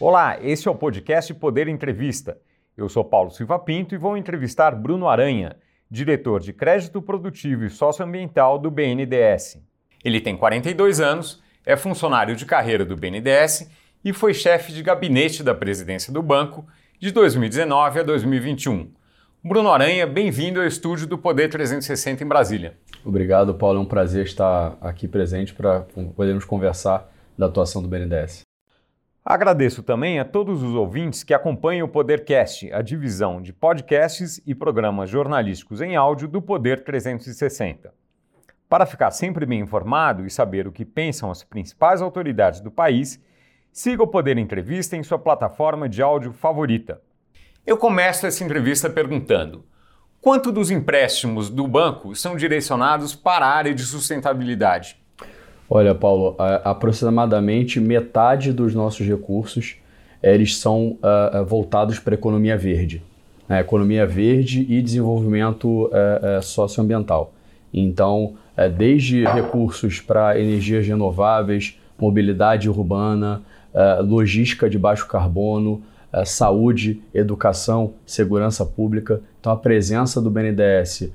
Olá, esse é o podcast Poder Entrevista. Eu sou Paulo Silva Pinto e vou entrevistar Bruno Aranha, diretor de Crédito Produtivo e Socioambiental do BNDES. Ele tem 42 anos, é funcionário de carreira do BNDES e foi chefe de gabinete da presidência do banco de 2019 a 2021. Bruno Aranha, bem-vindo ao estúdio do Poder 360 em Brasília. Obrigado, Paulo. É um prazer estar aqui presente para podermos conversar da atuação do BNDES. Agradeço também a todos os ouvintes que acompanham o Podercast, a divisão de podcasts e programas jornalísticos em áudio do Poder 360. Para ficar sempre bem informado e saber o que pensam as principais autoridades do país, siga o Poder Entrevista em sua plataforma de áudio favorita. Eu começo essa entrevista perguntando: quanto dos empréstimos do banco são direcionados para a área de sustentabilidade? Olha, Paulo, aproximadamente metade dos nossos recursos eles são uh, voltados para a economia verde, né? economia verde e desenvolvimento uh, uh, socioambiental. Então, desde recursos para energias renováveis, mobilidade urbana, logística de baixo carbono, saúde, educação, segurança pública. Então, a presença do BNDES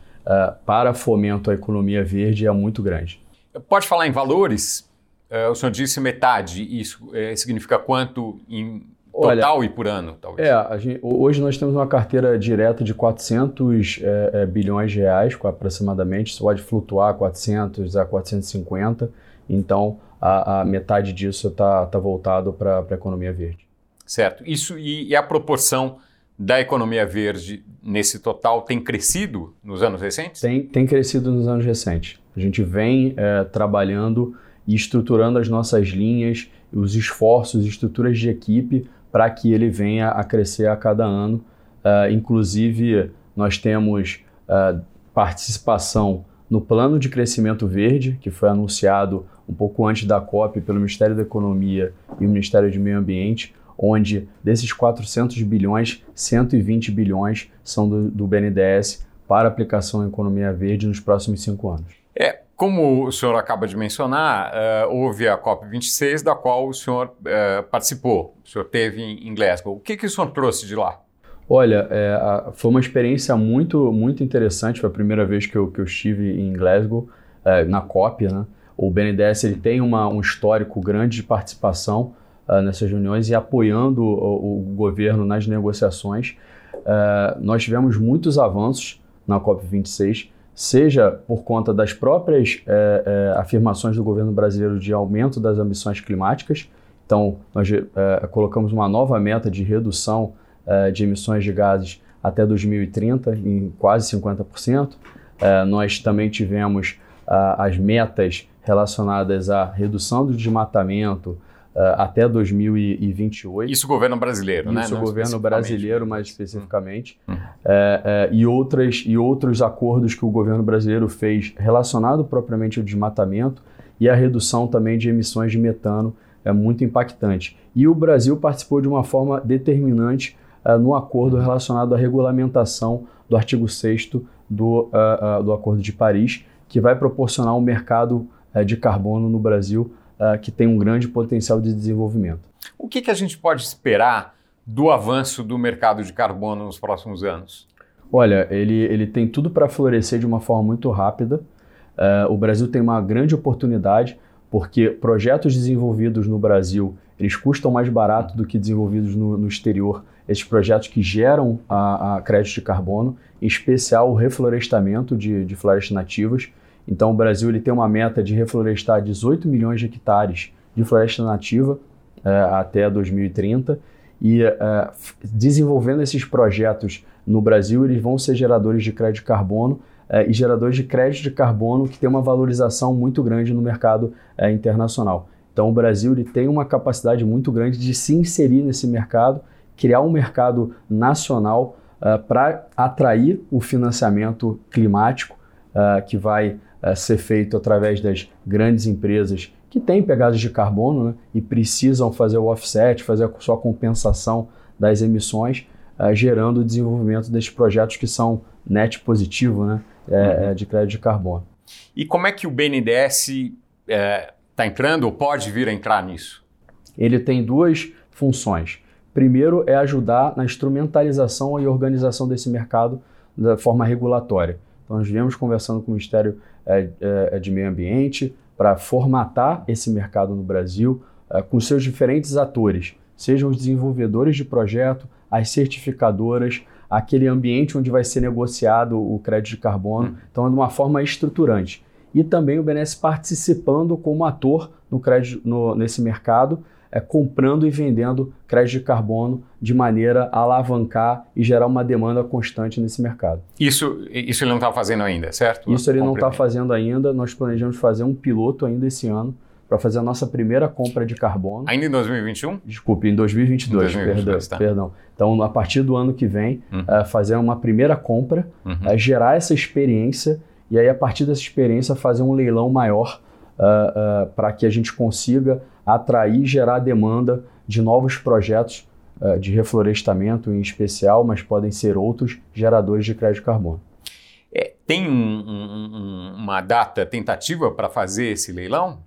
para fomento à economia verde é muito grande. Pode falar em valores? Uh, o senhor disse metade, isso uh, significa quanto em total Olha, e por ano, talvez? É, gente, hoje nós temos uma carteira direta de 400 é, bilhões de reais, aproximadamente, isso pode flutuar 400 a 450, então a, a metade disso está tá voltado para a economia verde. Certo, isso e, e a proporção da economia verde nesse total tem crescido nos anos recentes? Tem, tem crescido nos anos recentes. A gente vem é, trabalhando e estruturando as nossas linhas, os esforços, estruturas de equipe para que ele venha a crescer a cada ano. Uh, inclusive, nós temos uh, participação no Plano de Crescimento Verde, que foi anunciado um pouco antes da COP pelo Ministério da Economia e o Ministério do Meio Ambiente, onde desses 400 bilhões, 120 bilhões são do, do BNDES para aplicação em economia verde nos próximos cinco anos. É, como o senhor acaba de mencionar, uh, houve a COP26, da qual o senhor uh, participou. O senhor teve em Glasgow. O que, que o senhor trouxe de lá? Olha, é, a, foi uma experiência muito, muito interessante. Foi a primeira vez que eu, que eu estive em Glasgow, é, na COP. Né? O BNDES ele tem uma, um histórico grande de participação uh, nessas reuniões e apoiando o, o governo nas negociações. nós tivemos muitos avanços na COP26 seja por conta das próprias é, afirmações do governo brasileiro de aumento das ambições climáticas. Então, nós colocamos uma nova meta de redução de emissões de gases até 2030 em quase 50%. É, nós também tivemos as metas relacionadas à redução do desmatamento, Uh, até 2028. Isso o governo brasileiro, Isso né? Isso o governo brasileiro, mais especificamente. Uhum. É, é, e, outras, e outros acordos que o governo brasileiro fez relacionado propriamente ao desmatamento e a redução também de emissões de metano é muito impactante. E o Brasil participou de uma forma determinante uh, no acordo relacionado à regulamentação do artigo 6 do, uh, do Acordo de Paris, que vai proporcionar um mercado de carbono no Brasil uh, que tem um grande potencial de desenvolvimento. O que, que a gente pode esperar do avanço do mercado de carbono nos próximos anos? Olha, ele, ele tem tudo para florescer de uma forma muito rápida. Uh, o Brasil tem uma grande oportunidade porque projetos desenvolvidos no Brasil eles custam mais barato do que desenvolvidos no, no exterior. Esses projetos que geram a, a crédito de carbono, em especial o reflorestamento de, de florestas nativas, então, o Brasil ele tem uma meta de reflorestar 18 milhões de hectares de floresta nativa é, até 2030 e é, desenvolvendo esses projetos no Brasil, eles vão ser geradores de crédito de carbono é, e geradores de crédito de carbono que tem uma valorização muito grande no mercado internacional. Então, o Brasil ele tem uma capacidade muito grande de se inserir nesse mercado, criar um mercado nacional para atrair o financiamento climático que vai uh, ser feito através das grandes empresas que têm pegadas de carbono né, e precisam fazer o offset, fazer a sua compensação das emissões, uh, gerando o desenvolvimento desses projetos que são net positivo né, é, uhum. de crédito de carbono. E como é que o BNDES está é, entrando ou pode vir a entrar nisso? Ele tem duas funções. Primeiro é ajudar na instrumentalização e organização desse mercado da forma regulatória. Então, nós viemos conversando com o Ministério é, é, de Meio Ambiente para formatar esse mercado no Brasil é, com seus diferentes atores, sejam os desenvolvedores de projeto, as certificadoras, aquele ambiente onde vai ser negociado o crédito de carbono. Hum. Então, é de uma forma estruturante. E também o BNDES participando como ator no crédito, no, nesse mercado, é, comprando e vendendo crédito de carbono de maneira a alavancar e gerar uma demanda constante nesse mercado. Isso, isso ele não está fazendo ainda, certo? Isso ele não está fazendo ainda. Nós planejamos fazer um piloto ainda esse ano para fazer a nossa primeira compra de carbono. Ainda em 2021? Desculpe, em 2022, 2022 perdão, tá. perdão. Então, a partir do ano que vem, uhum. é, fazer uma primeira compra, uhum. é, gerar essa experiência e aí, a partir dessa experiência, fazer um leilão maior uh, uh, para que a gente consiga atrair e gerar demanda de novos projetos uh, de reflorestamento em especial, mas podem ser outros geradores de crédito de carbono. É, tem um, um, uma data tentativa para fazer esse leilão?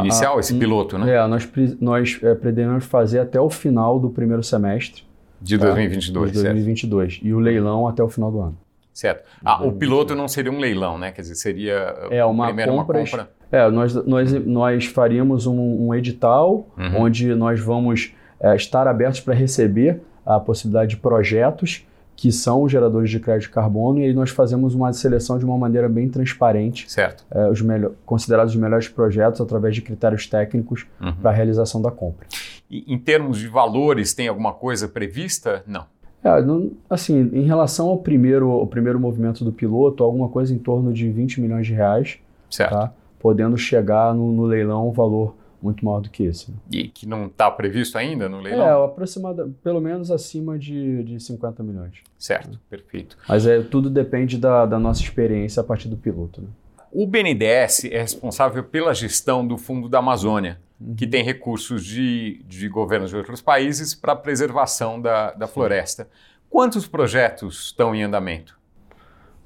Inicial, esse piloto, né? É, nós, nós é, pretendemos fazer até o final do primeiro semestre. De 2022, tá? De 2022. Certo. E o leilão até o final do ano. Certo. Ah, o piloto não seria um leilão, né? Quer dizer, seria é, uma primeiro compra, uma compra. É, nós, nós, nós faríamos um, um edital uhum. onde nós vamos é, estar abertos para receber a possibilidade de projetos que são geradores de crédito de carbono e aí nós fazemos uma seleção de uma maneira bem transparente. Certo. É, os considerados os melhores projetos através de critérios técnicos uhum. para a realização da compra. E, em termos de valores, tem alguma coisa prevista? Não. É, não, assim, em relação ao primeiro, ao primeiro movimento do piloto, alguma coisa em torno de 20 milhões de reais. Certo. Tá? Podendo chegar no, no leilão um valor muito maior do que esse. Né? E que não está previsto ainda no leilão? É, aproximado, pelo menos acima de, de 50 milhões. Certo, perfeito. Mas é, tudo depende da, da nossa experiência a partir do piloto. Né? O BNDES é responsável pela gestão do Fundo da Amazônia que tem recursos de, de governos de outros países para a preservação da, da floresta. Quantos projetos estão em andamento?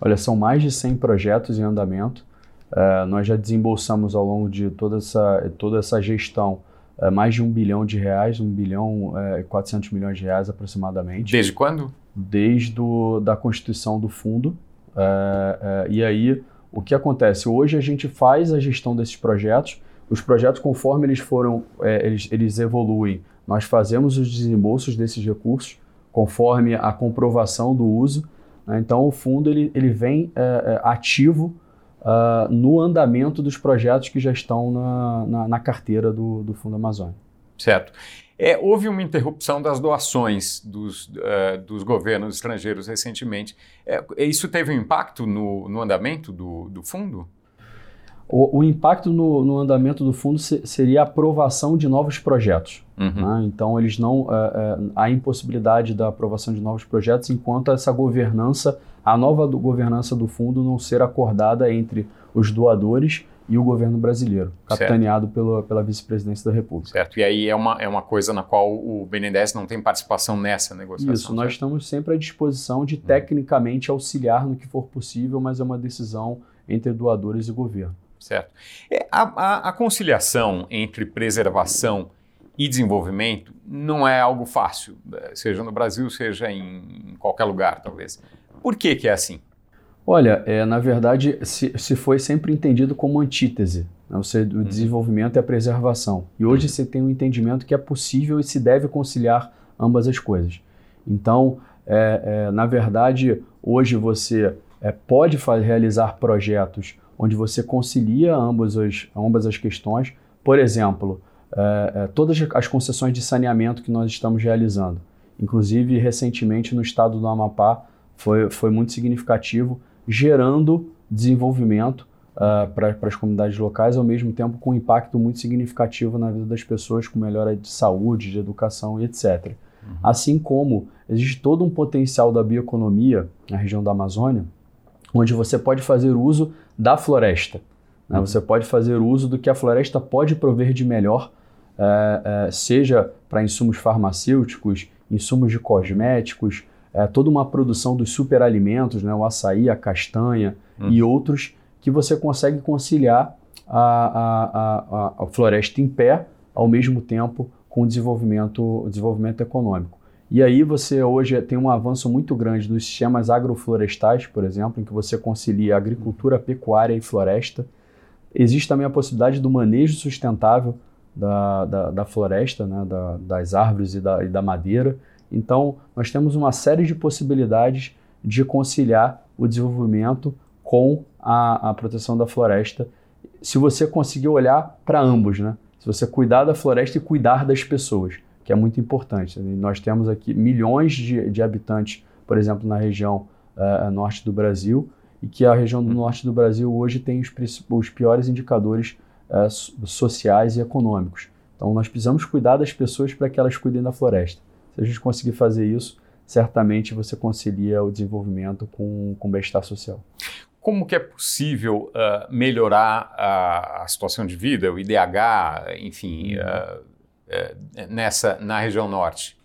Olha, são mais de 100 projetos em andamento. Uh, nós já desembolsamos ao longo de toda essa, toda essa gestão uh, mais de um bilhão de reais, um bilhão e uh, 400 milhões de reais aproximadamente. Desde quando? Desde do, da constituição do fundo. E aí, o que acontece? Hoje a gente faz a gestão desses projetos, os projetos, conforme eles foram, eles, eles evoluem, nós fazemos os desembolsos desses recursos conforme a comprovação do uso. Né? Então, o fundo ele, ele vem ativo uh, no andamento dos projetos que já estão na, na, na carteira do, do Fundo Amazônia. Certo. É, houve uma interrupção das doações dos, uh, dos governos estrangeiros recentemente. É, isso teve um impacto no, no andamento do, do fundo? O, o impacto no, no, andamento do fundo se, seria a aprovação de novos projetos. Uhum. Né? Então, eles não. É, é, há impossibilidade da aprovação de novos projetos enquanto essa governança, a nova do, governança do fundo não ser acordada entre os doadores e o governo brasileiro, capitaneado pela, pela vice-presidência da República. Certo. E aí é uma, é uma coisa na qual o BNDES não tem participação nessa negociação. Isso, certo? nós estamos sempre à disposição de tecnicamente auxiliar no que for possível, mas é uma decisão entre doadores e governo. Certo. É, a, a, a conciliação entre preservação e desenvolvimento não é algo fácil, né? seja no Brasil, seja em qualquer lugar, talvez. Por que, que é assim? Olha, é, na verdade, se, se foi sempre entendido como antítese, né? o uhum. desenvolvimento e a preservação. E hoje uhum. você tem um entendimento que é possível e se deve conciliar ambas as coisas. Então, é, é, na verdade, hoje você pode realizar projetos onde você concilia ambas as, ambas as questões. Por exemplo, é, é, todas as concessões de saneamento que nós estamos realizando, inclusive recentemente no estado do Amapá, foi, foi muito significativo, gerando desenvolvimento uh, para as comunidades locais, ao mesmo tempo com um impacto muito significativo na vida das pessoas, com melhora de saúde, de educação e etc. Uhum. Assim como existe todo um potencial da bioeconomia na região da Amazônia, onde você pode fazer uso da floresta. Né? Uhum. Você pode fazer uso do que a floresta pode prover de melhor, é, é, seja para insumos farmacêuticos, insumos de cosméticos, é, toda uma produção dos superalimentos, né? o açaí, a castanha uhum. e outros, que você consegue conciliar a, a, a, a floresta em pé, ao mesmo tempo com o desenvolvimento, o desenvolvimento econômico. E aí você hoje tem um avanço muito grande dos sistemas agroflorestais, por exemplo, em que você concilia agricultura, pecuária e floresta. Existe também a possibilidade do manejo sustentável da, da, da floresta, né, da, das árvores e da, e da madeira. Então, nós temos uma série de possibilidades de conciliar o desenvolvimento com a, a proteção da floresta, se você conseguir olhar para ambos, né? Se você cuidar da floresta e cuidar das pessoas, que é muito importante. Nós temos aqui milhões de, de habitantes, por exemplo, na região uh, norte do Brasil, e que a região do norte do Brasil hoje tem os, os piores indicadores uh, sociais e econômicos. Então, nós precisamos cuidar das pessoas para que elas cuidem da floresta. Se a gente conseguir fazer isso, certamente você concilia o desenvolvimento com, com bem-estar social. Como que é possível uh, melhorar a, a, situação de vida, o IDH, enfim, uh, nessa, na região norte?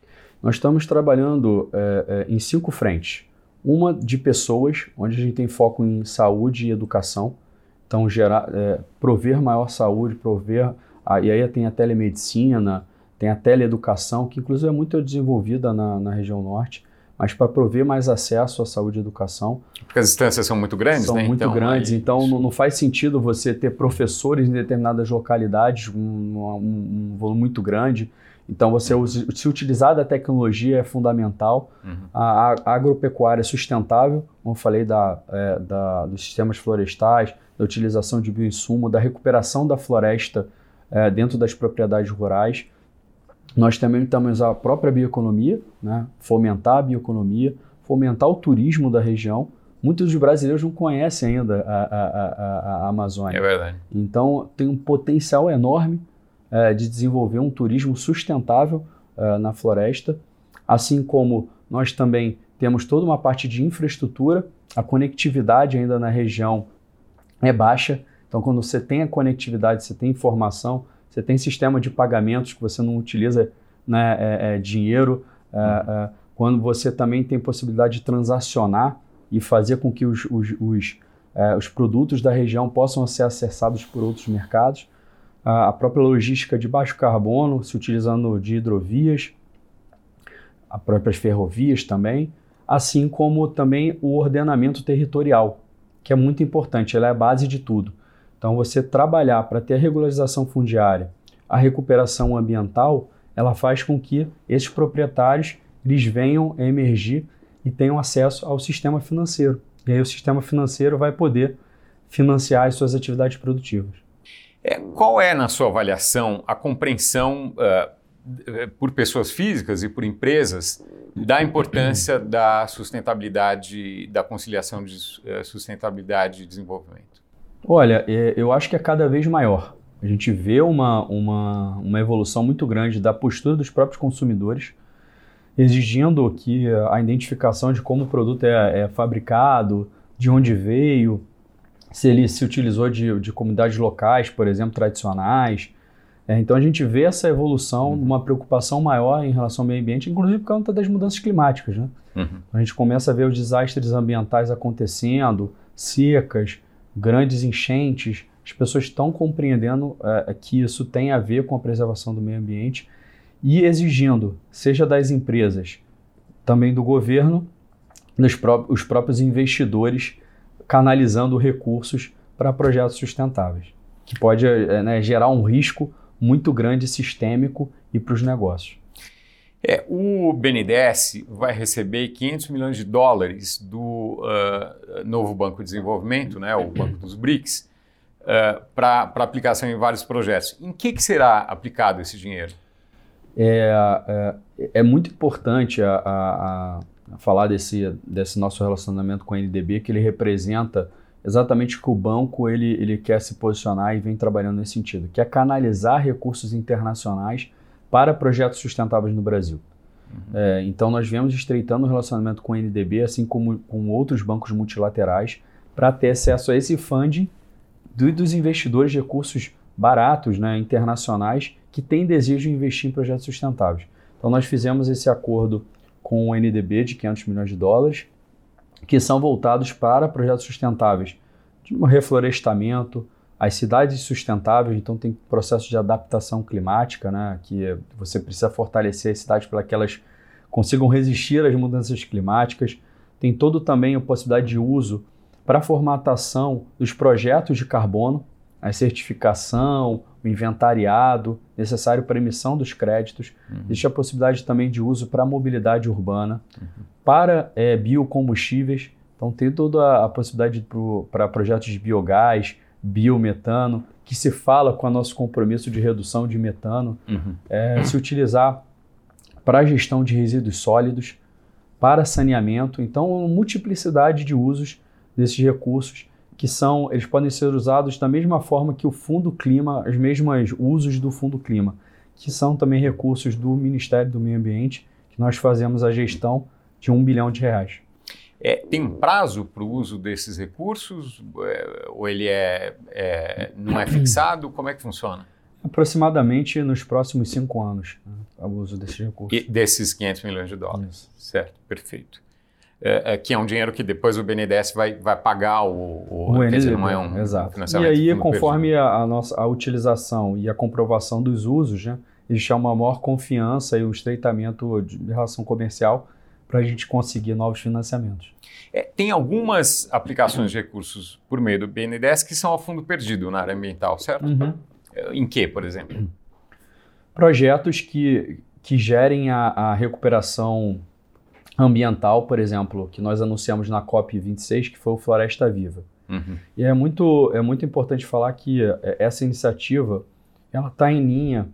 Nós estamos trabalhando eh, eh, em cinco frentes. Uma de pessoas, onde a gente tem foco em saúde e educação. Então, gerar, eh, prover maior saúde, prover. Ah, e aí tem a telemedicina, tem a teleeducação, que inclusive é muito desenvolvida na, na região norte, mas para prover mais acesso à saúde e educação. Porque as distâncias são muito grandes, são né? muito então, grandes, então não, não, faz sentido você ter professores em determinadas localidades, um, um, um volume muito grande. Então, você se utilizar da tecnologia é fundamental. Uhum. A, a, agropecuária sustentável, como eu falei, da, é, da, dos sistemas florestais, da utilização de bioinsumo, da recuperação da floresta é, dentro das propriedades rurais. Nós também temos a própria bioeconomia, né? fomentar a bioeconomia, fomentar o turismo da região. Muitos dos brasileiros não conhecem ainda a, a, a, a Amazônia. É verdade. Então, tem um potencial enorme é, de desenvolver um turismo sustentável é, na floresta, assim como nós também temos toda uma parte de infraestrutura, a conectividade ainda na região é baixa. Então, quando você tem a conectividade, você tem informação, você tem sistema de pagamentos que você não utiliza né, é, é, dinheiro. É, é, quando você também tem possibilidade de transacionar e fazer com que os, os, os, é, os produtos da região possam ser acessados por outros mercados. a própria logística de baixo carbono, se utilizando de hidrovias, as próprias ferrovias também, assim como também o ordenamento territorial, que é muito importante, ela é a base de tudo. Então, você trabalhar para ter a regularização fundiária, a recuperação ambiental, ela faz com que esses proprietários eles venham a emergir e tenham acesso ao sistema financeiro. E aí o sistema financeiro vai poder financiar as suas atividades produtivas. É, qual é, na sua avaliação, a compreensão uh, por pessoas físicas e por empresas da importância da sustentabilidade, da conciliação de uh, sustentabilidade e desenvolvimento? Olha, é, eu acho que é cada vez maior. A gente vê uma, uma, uma evolução muito grande da postura dos próprios consumidores, exigindo que a identificação de como o produto é, é fabricado, de onde veio, se ele se utilizou de, de comunidades locais, por exemplo, tradicionais. É, então a gente vê essa evolução, uhum. uma preocupação maior em relação ao meio ambiente, inclusive por conta das mudanças climáticas. Né? Uhum. A gente começa a ver os desastres ambientais acontecendo, secas, grandes enchentes, as pessoas estão compreendendo é, que isso tem a ver com a preservação do meio ambiente e exigindo, seja das empresas, também do governo, pró os próprios investidores canalizando recursos para projetos sustentáveis, que pode é, né, gerar um risco muito grande sistêmico e para os negócios. É, o BNDES vai receber 500 milhões de dólares do uh, novo Banco de Desenvolvimento, né, o Banco dos BRICS, uh, para aplicação em vários projetos. Em que, que será aplicado esse dinheiro? É, é, é muito importante a, a, a, falar desse, desse nosso relacionamento com a NDB, que ele representa exatamente o que o banco ele, ele quer se posicionar e vem trabalhando nesse sentido, que é canalizar recursos internacionais para projetos sustentáveis no Brasil. Uhum. É, então, nós viemos estreitando o relacionamento com o NDB, assim como com outros bancos multilaterais, para ter acesso a esse funding do, dos investidores de recursos baratos, né, internacionais, que têm desejo de investir em projetos sustentáveis. Então, nós fizemos esse acordo com o NDB de 500 milhões de dólares, que são voltados para projetos sustentáveis, de reflorestamento, as cidades sustentáveis, então tem processo de adaptação climática, né, que você precisa fortalecer as cidades para que elas consigam resistir às mudanças climáticas. Tem todo também a possibilidade de uso para a formatação dos projetos de carbono, a certificação, o inventariado necessário para emissão dos créditos. Uhum. Existe a possibilidade também de uso para a mobilidade urbana, uhum. para é, biocombustíveis. Então, tem toda a possibilidade para projetos de biogás, biometano, que se fala com o nosso compromisso de redução de metano, uhum. é, se utilizar para a gestão de resíduos sólidos, para saneamento. Então, uma multiplicidade de usos desses recursos que são, eles podem ser usados da mesma forma que o Fundo Clima, os mesmos usos do Fundo Clima, que são também recursos do Ministério do Meio Ambiente, que nós fazemos a gestão de um bilhão de reais. É, tem um prazo para o uso desses recursos? É, ou ele é, é, não é fixado? Como é que funciona? Aproximadamente nos próximos cinco anos, né, o uso desses recursos. E desses 500 milhões de dólares. Isso. Certo, perfeito. É, é, que é um dinheiro que depois o BNDES vai, vai pagar o, o, o dizer, não é um exato. financiamento. E aí, conforme a, a, nossa a utilização e a comprovação dos usos, né, existe uma maior confiança e o estreitamento de relação comercial para a gente conseguir novos financiamentos. É, tem algumas aplicações de recursos por meio do BNDES que são a fundo perdido na área ambiental, certo? Uhum. Em que, por exemplo? Projetos que, que gerem a, a recuperação ambiental, por exemplo, que nós anunciamos na COP26, que foi o Floresta Viva. Uhum. E é muito, é muito importante falar que é, essa iniciativa ela está em linha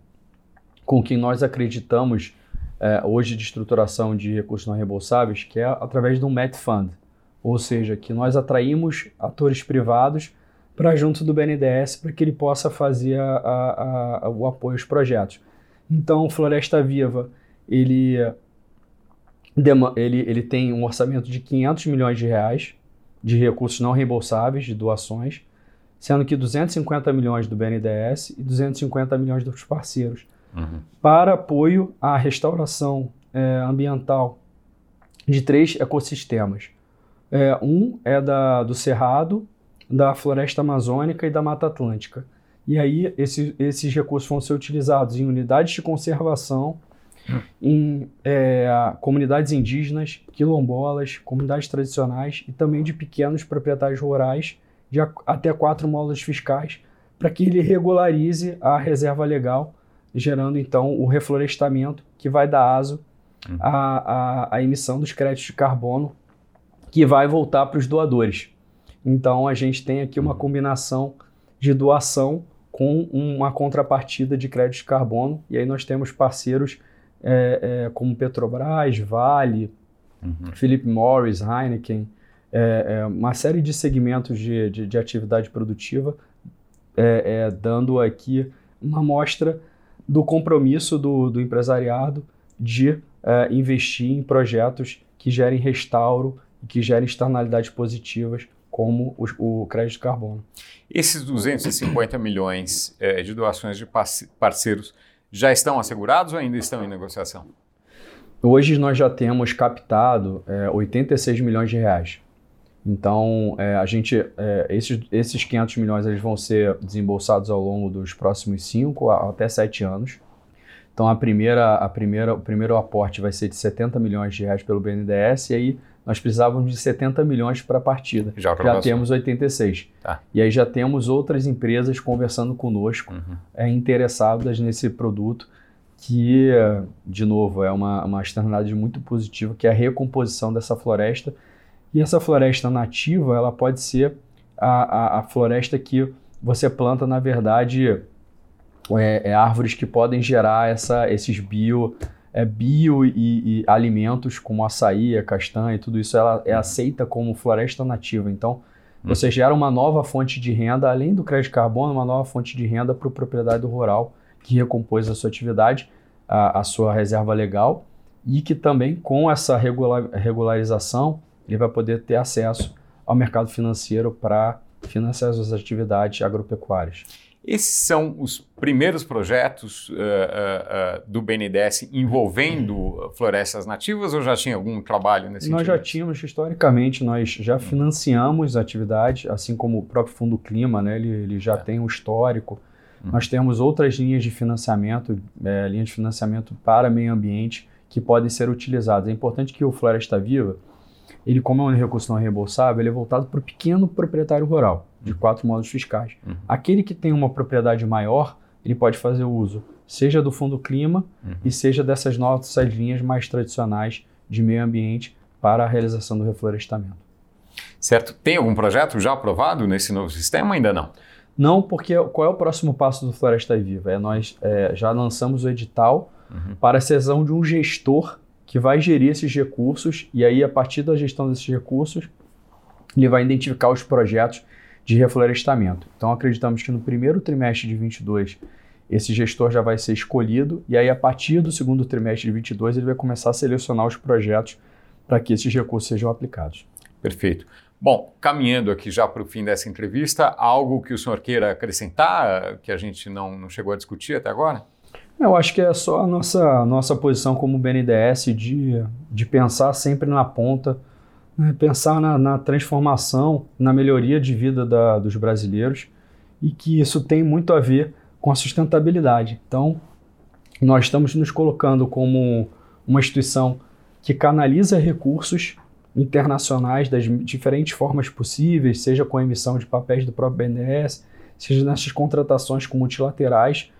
com o que nós acreditamos é, hoje de estruturação de recursos não reembolsáveis, que é através do MET Fund, ou seja, que nós atraímos atores privados para junto do BNDES para que ele possa fazer a, a, a, o apoio aos projetos. Então, Floresta Viva, ele ele, ele tem um orçamento de 500 milhões de reais de recursos não reembolsáveis, de doações, sendo que 250 milhões do BNDES e 250 milhões dos parceiros, uhum. para apoio à restauração é, ambiental de três ecossistemas. É, um é da, do Cerrado, da Floresta Amazônica e da Mata Atlântica. E aí esse, esses recursos vão ser utilizados em unidades de conservação em é, comunidades indígenas, quilombolas, comunidades tradicionais e também de pequenos proprietários rurais de até quatro módulos fiscais, para que ele regularize a reserva legal, gerando então o reflorestamento que vai dar aso uhum. à, à, à emissão dos créditos de carbono, que vai voltar para os doadores. Então a gente tem aqui uma uhum. combinação de doação com uma contrapartida de crédito de carbono, e aí nós temos parceiros é, é, como Petrobras, Vale, uhum. Philip Morris, Heineken, é, é, uma série de segmentos de, de, de atividade produtiva, é, é, dando aqui uma amostra do compromisso do, do empresariado de investir em projetos que gerem restauro e que gerem externalidades positivas, como o, o crédito de carbono. Esses 250 milhões de doações de parceiros já estão assegurados ou ainda estão em negociação? Hoje nós já temos captado é, 86 milhões de reais. Então, é, a gente, é, esses, esses 500 milhões eles vão ser desembolsados ao longo dos próximos 5 até 7 anos. Então, a primeira, a primeira, o primeiro aporte vai ser de 70 milhões de reais pelo BNDES e aí nós precisávamos de 70 milhões para a partida. Já, já temos 86. Tá. E aí já temos outras empresas conversando conosco, uhum. é, interessadas nesse produto, que, de novo, é uma, uma externalidade muito positiva, que é a recomposição dessa floresta. E essa floresta nativa, ela pode ser a, a, a floresta que você planta, na verdade, é, é, árvores que podem gerar essa, esses bio é, bio e, e, alimentos como açaí, a castanha e tudo isso ela é aceita como floresta nativa. Então, hum. você gera uma nova fonte de renda, além do crédito de carbono, uma nova fonte de renda para o proprietário rural que recompôs a sua atividade, a, a, sua reserva legal e que também com essa regular, regularização ele vai poder ter acesso ao mercado financeiro para financiar as suas atividades agropecuárias. Esses são os primeiros projetos uh, uh, uh, do BNDES envolvendo florestas nativas ou já tinha algum trabalho nesse nós sentido? Nós já tínhamos, historicamente, nós já financiamos atividades, assim como o próprio Fundo Clima, né, ele, ele já é. tem um histórico. Uhum. Nós temos outras linhas de financiamento, é, linhas de financiamento para meio ambiente que podem ser utilizadas. É importante que o Floresta Viva, ele como é um recurso não reembolsável, ele é voltado para o pequeno proprietário rural, de uhum. quatro modos fiscais. Uhum. Aquele que tem uma propriedade maior, ele pode fazer uso, seja do Fundo Clima uhum. e seja dessas nossas linhas mais tradicionais de meio ambiente para a realização do reflorestamento. Certo. Tem algum projeto já aprovado nesse novo sistema? Ainda não. Não, porque qual é o próximo passo do Floresta Viva? É nós é, já lançamos o edital uhum. para a cessão de um gestor que vai gerir esses recursos e aí, a partir da gestão desses recursos, ele vai identificar os projetos de reflorestamento. Então, acreditamos que no primeiro trimestre de 22 esse gestor já vai ser escolhido e aí, a partir do segundo trimestre de 22, ele vai começar a selecionar os projetos para que esses recursos sejam aplicados. Perfeito. Bom, caminhando aqui já para o fim dessa entrevista, algo que o senhor queira acrescentar que a gente não, não chegou a discutir até agora? Eu acho que é só a nossa, nossa posição como BNDES de, de pensar sempre na ponta, né? pensar na, na, transformação, na melhoria de vida da, dos brasileiros e que isso tem muito a ver com a sustentabilidade. Então, nós estamos nos colocando como uma instituição que canaliza recursos internacionais das diferentes formas possíveis, seja com a emissão de papéis do próprio BNDES, seja nessas contratações com multilaterais,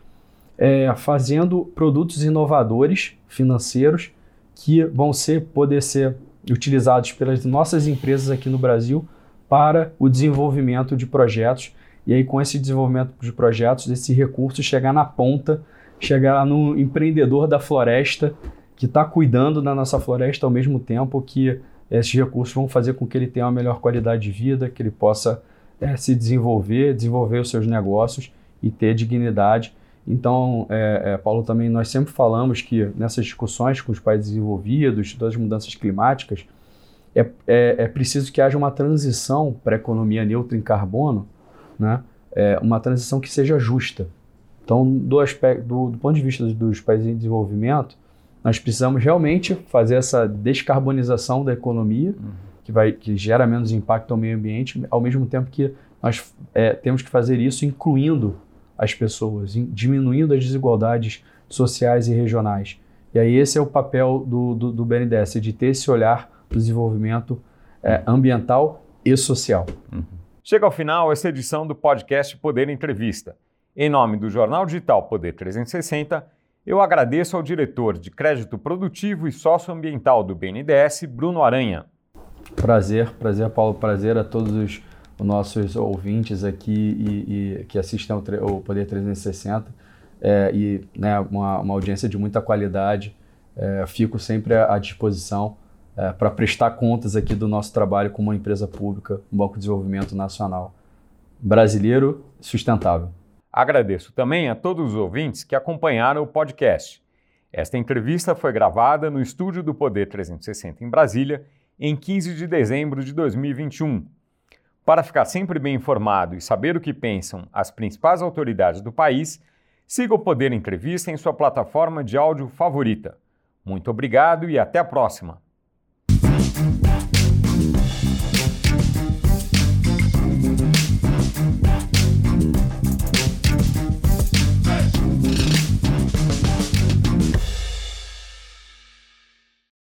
é, fazendo produtos inovadores financeiros que vão ser, poder ser utilizados pelas nossas empresas aqui no Brasil para o desenvolvimento de projetos. E aí, com esse desenvolvimento de projetos, esse recurso chegar na ponta, chegar no empreendedor da floresta que está cuidando da nossa floresta ao mesmo tempo que esses recursos vão fazer com que ele tenha uma melhor qualidade de vida, que ele possa é, se desenvolver, desenvolver os seus negócios e ter dignidade então, é, é, Paulo, também nós sempre falamos que nessas discussões com os países desenvolvidos, das mudanças climáticas, é, é, é preciso que haja uma transição para a economia neutra em carbono, né? É, uma transição que seja justa. Então, do, aspecto, do, do ponto de vista dos países em desenvolvimento, nós precisamos realmente fazer essa descarbonização da economia, uhum. que, vai, que gera menos impacto ao meio ambiente, ao mesmo tempo que nós é, temos que fazer isso incluindo as pessoas, diminuindo as desigualdades sociais e regionais. E aí esse é o papel do, do, do BNDES, de ter esse olhar do desenvolvimento é, ambiental e social. Uhum. Chega ao final essa edição do podcast Poder Entrevista. Em nome do Jornal Digital Poder 360, eu agradeço ao diretor de Crédito Produtivo e Socioambiental do BNDES, Bruno Aranha. Prazer, prazer, Paulo, prazer a todos os os nossos ouvintes aqui e, e que assistem ao, Poder 360 é, e né, uma, uma, audiência de muita qualidade. É, fico sempre à disposição é, para prestar contas aqui do nosso trabalho como uma empresa pública, um Banco de Desenvolvimento Nacional brasileiro sustentável. Agradeço também a todos os ouvintes que acompanharam o podcast. Esta entrevista foi gravada no estúdio do Poder 360 em Brasília em 15 de dezembro de 2021 para ficar sempre bem informado e saber o que pensam as principais autoridades do país, siga o Poder Entrevista em sua plataforma de áudio favorita. Muito obrigado e até a próxima!